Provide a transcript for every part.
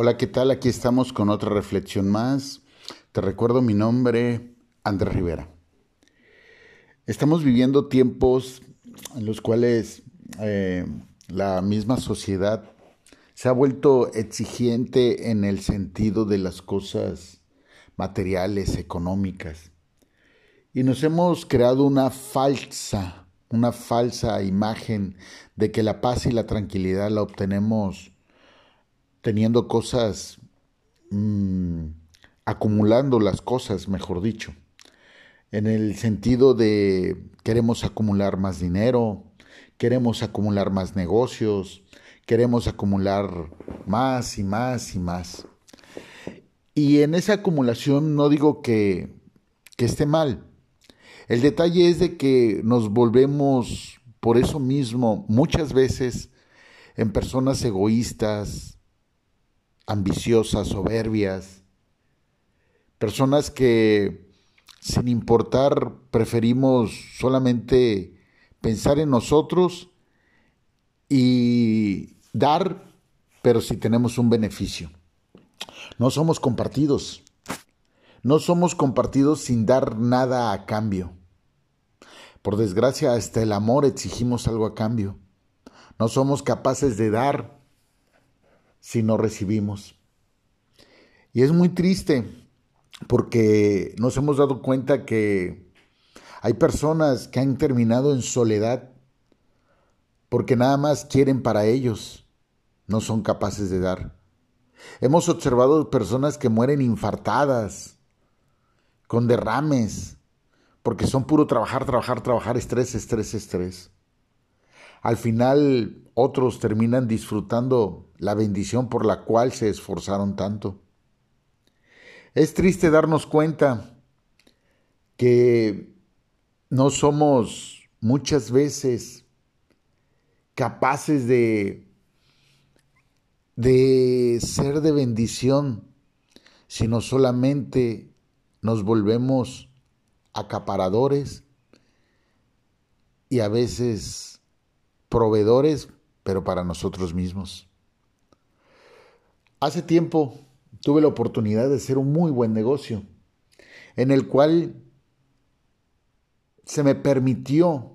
Hola, ¿qué tal? Aquí estamos con otra reflexión más. Te recuerdo mi nombre, Andrés Rivera. Estamos viviendo tiempos en los cuales eh, la misma sociedad se ha vuelto exigente en el sentido de las cosas materiales, económicas. Y nos hemos creado una falsa, una falsa imagen de que la paz y la tranquilidad la obtenemos teniendo cosas, mmm, acumulando las cosas, mejor dicho, en el sentido de queremos acumular más dinero, queremos acumular más negocios, queremos acumular más y más y más. Y en esa acumulación no digo que esté mal. El detalle es de que nos volvemos por eso mismo muchas veces en personas egoístas, ambiciosas, soberbias, personas que sin importar preferimos solamente pensar en nosotros y dar, pero si tenemos un beneficio. No somos compartidos. No somos compartidos sin dar nada a cambio. Por desgracia, hasta el amor exigimos algo a cambio. No somos capaces de dar si no recibimos. Y es muy triste porque nos hemos dado cuenta que hay personas que han terminado en soledad porque nada más quieren para ellos, no son capaces de dar. Hemos observado personas que mueren infartadas, con derrames, porque son puro trabajar, trabajar, trabajar, estrés, estrés, estrés. Al final otros terminan disfrutando la bendición por la cual se esforzaron tanto. Es triste darnos cuenta que no somos muchas veces capaces de, de ser de bendición, sino solamente nos volvemos acaparadores y a veces proveedores, pero para nosotros mismos. Hace tiempo tuve la oportunidad de hacer un muy buen negocio, en el cual se me permitió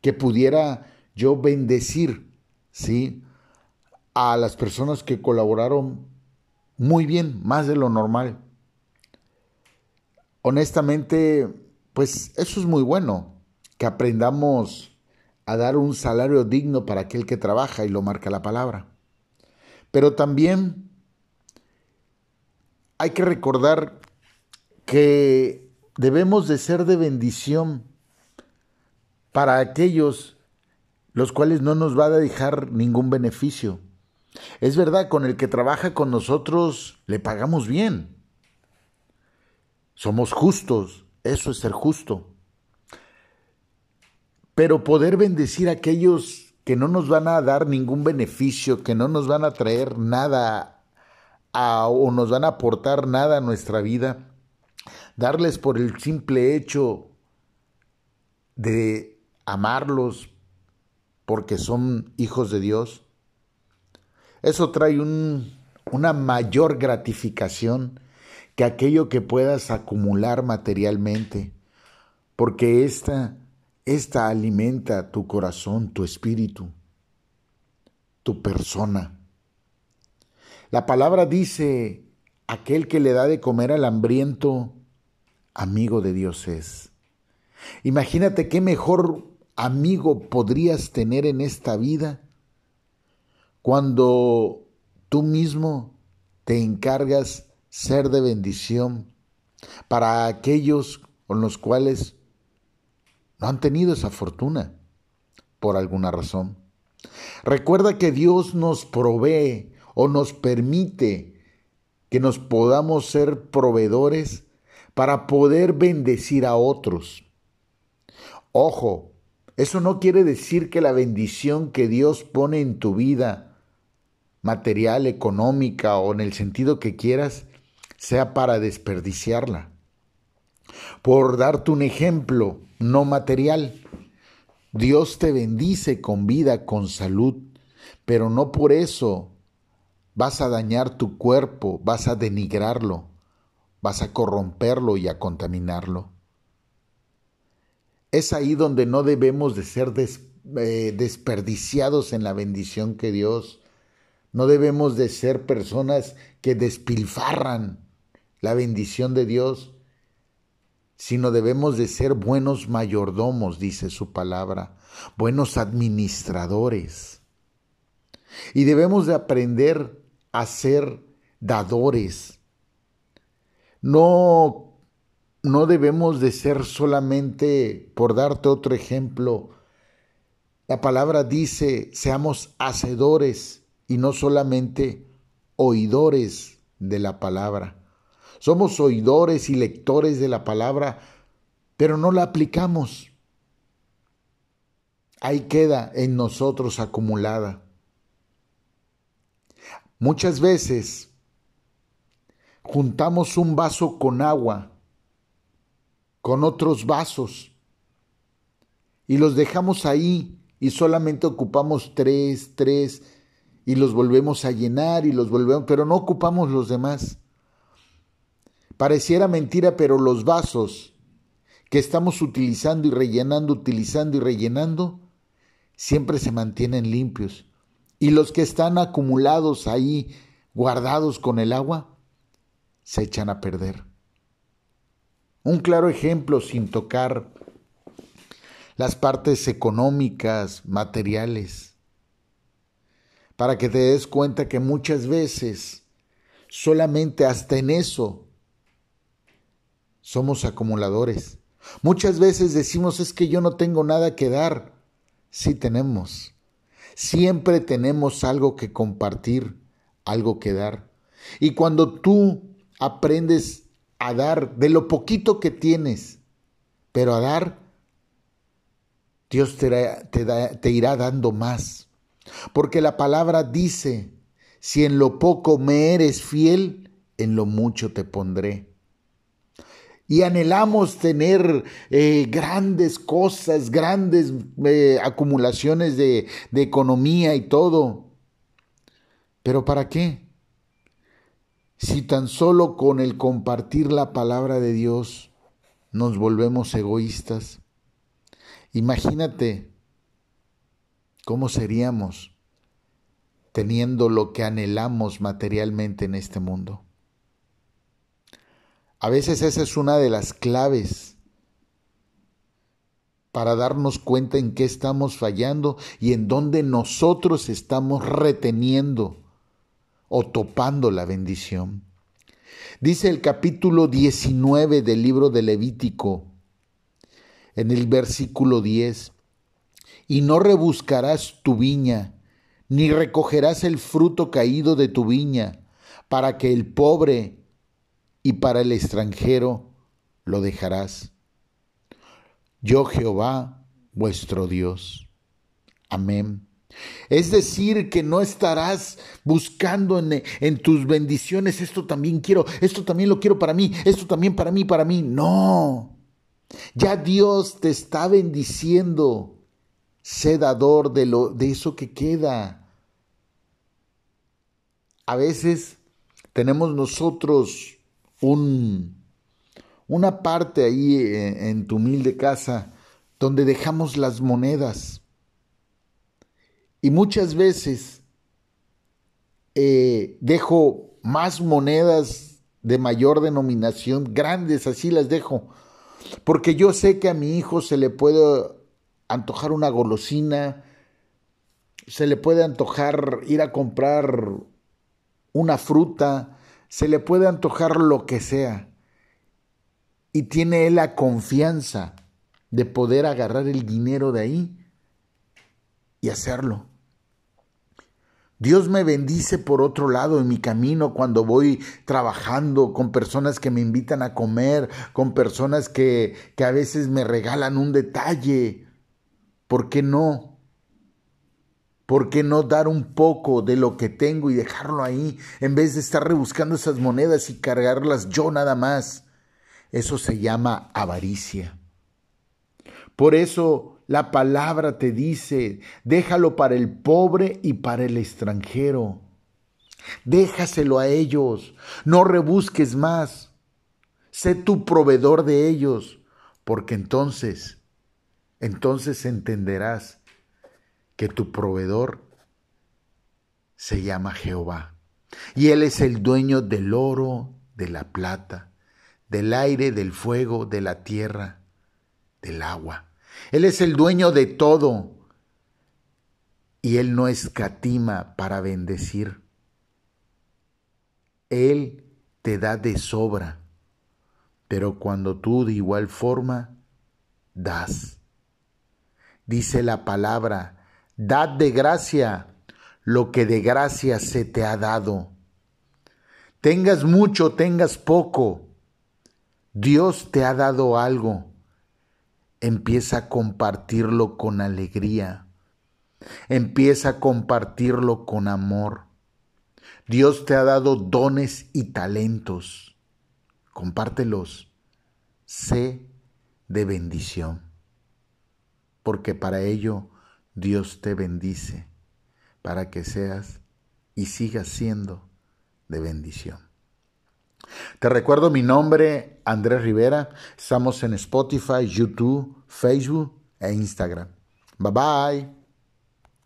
que pudiera yo bendecir, ¿sí? A las personas que colaboraron muy bien, más de lo normal. Honestamente, pues eso es muy bueno, que aprendamos a dar un salario digno para aquel que trabaja y lo marca la palabra. Pero también hay que recordar que debemos de ser de bendición para aquellos los cuales no nos va a dejar ningún beneficio. Es verdad, con el que trabaja con nosotros le pagamos bien. Somos justos, eso es ser justo pero poder bendecir a aquellos que no nos van a dar ningún beneficio, que no nos van a traer nada o nos van a aportar nada a nuestra vida, darles por el simple hecho de amarlos porque son hijos de Dios, eso trae una mayor gratificación que aquello que puedas acumular materialmente, porque esta esta alimenta tu corazón, tu espíritu, tu persona. La palabra dice, aquel que le da de comer al hambriento, amigo de Dios es. Imagínate qué mejor amigo podrías tener en esta vida cuando tú mismo te encargas ser de bendición para aquellos con los cuales no han tenido esa fortuna por alguna razón. Recuerda que Dios nos provee o nos permite que nos podamos ser proveedores para poder bendecir a otros. Ojo, eso no quiere decir que la bendición que Dios pone en tu vida, material, económica o en el sentido que quieras, sea para desperdiciarla. Por darte un ejemplo, no material. Dios te bendice con vida, con salud, pero no por eso vas a dañar tu cuerpo, vas a denigrarlo, vas a corromperlo y a contaminarlo. Es ahí donde no debemos de ser eh, desperdiciados en la bendición que Dios. No debemos de ser personas que despilfarran la bendición de Dios, sino debemos de ser buenos mayordomos, dice su palabra, buenos administradores. Y debemos de aprender a ser dadores. No, no debemos de ser solamente, por darte otro ejemplo, la palabra dice, seamos hacedores y no solamente oidores de la palabra. Somos oidores y lectores de la palabra, pero no la aplicamos. Ahí queda en nosotros acumulada. Muchas veces juntamos un vaso con agua con otros vasos y los dejamos ahí y solamente ocupamos tres, tres y los volvemos a llenar y los volvemos, pero no ocupamos los demás. Pareciera mentira, pero los vasos que estamos utilizando y rellenando, utilizando y rellenando, siempre se mantienen limpios y los que están acumulados ahí, guardados con el agua, se echan a perder. Un claro ejemplo sin tocar las partes económicas, materiales, para que te des cuenta que muchas veces solamente hasta en eso somos acumuladores. Muchas veces decimos es que yo no tengo nada que dar. Sí tenemos. Siempre tenemos algo que compartir, algo que dar. Y cuando tú aprendes a dar de lo poquito que tienes, pero a dar, Dios te, irá dando más. Porque la palabra dice, si en lo poco me eres fiel, en lo mucho te pondré y anhelamos tener eh, grandes cosas, grandes eh, acumulaciones de, de economía y todo. Pero ¿para qué? Si tan solo con el compartir la palabra de Dios nos volvemos egoístas, imagínate cómo seríamos teniendo lo que anhelamos materialmente en este mundo. A veces esa es una de las claves para darnos cuenta en qué estamos fallando y en dónde nosotros estamos reteniendo o topando la bendición. Dice el capítulo 19 del libro de Levítico, en el versículo 10, y no rebuscarás tu viña, ni recogerás el fruto caído de tu viña, para que el pobre y para el extranjero lo dejarás. Yo Jehová, vuestro Dios. Amén. Es decir, que no estarás buscando en, en, tus bendiciones, esto también quiero, esto también lo quiero para mí, esto también para mí, para mí. No, ya Dios te está bendiciendo, sé dador de, lo, de eso que queda. A veces tenemos nosotros un, una parte ahí en, tu humilde casa donde dejamos las monedas. Y muchas veces eh, dejo más monedas de mayor denominación, grandes, así las dejo, porque yo sé que a mi hijo se le puede antojar una golosina, se le puede antojar ir a comprar una fruta, se le puede antojar lo que sea. Y tiene él la confianza de poder agarrar el dinero de ahí y hacerlo. Dios me bendice por otro lado en mi camino cuando voy trabajando con personas que me invitan a comer, con personas que, que a veces me regalan un detalle. ¿Por qué no? ¿Por qué no dar un poco de lo que tengo y dejarlo ahí en vez de estar rebuscando esas monedas y cargarlas yo nada más? Eso se llama avaricia. Por eso la palabra te dice, déjalo para el pobre y para el extranjero. Déjaselo a ellos. No rebusques más. Sé tu proveedor de ellos, porque entonces, entonces entenderás que tu proveedor se llama Jehová. Y Él es el dueño del oro, de la plata, del aire, del fuego, de la tierra, del agua. Él es el dueño de todo. Y Él no escatima para bendecir. Él te da de sobra. Pero cuando tú de igual forma das. Dice la palabra, dad de gracia lo que de gracia se te ha dado. Tengas mucho, tengas poco. Dios te ha dado algo. Empieza a compartirlo con alegría. Empieza a compartirlo con amor. Dios te ha dado dones y talentos. Compártelos. Sé de bendición. Porque para ello Dios te bendice para que seas y sigas siendo de bendición. Te recuerdo mi nombre, Andrés Rivera. Estamos en Spotify, YouTube, Facebook e Instagram. Bye bye.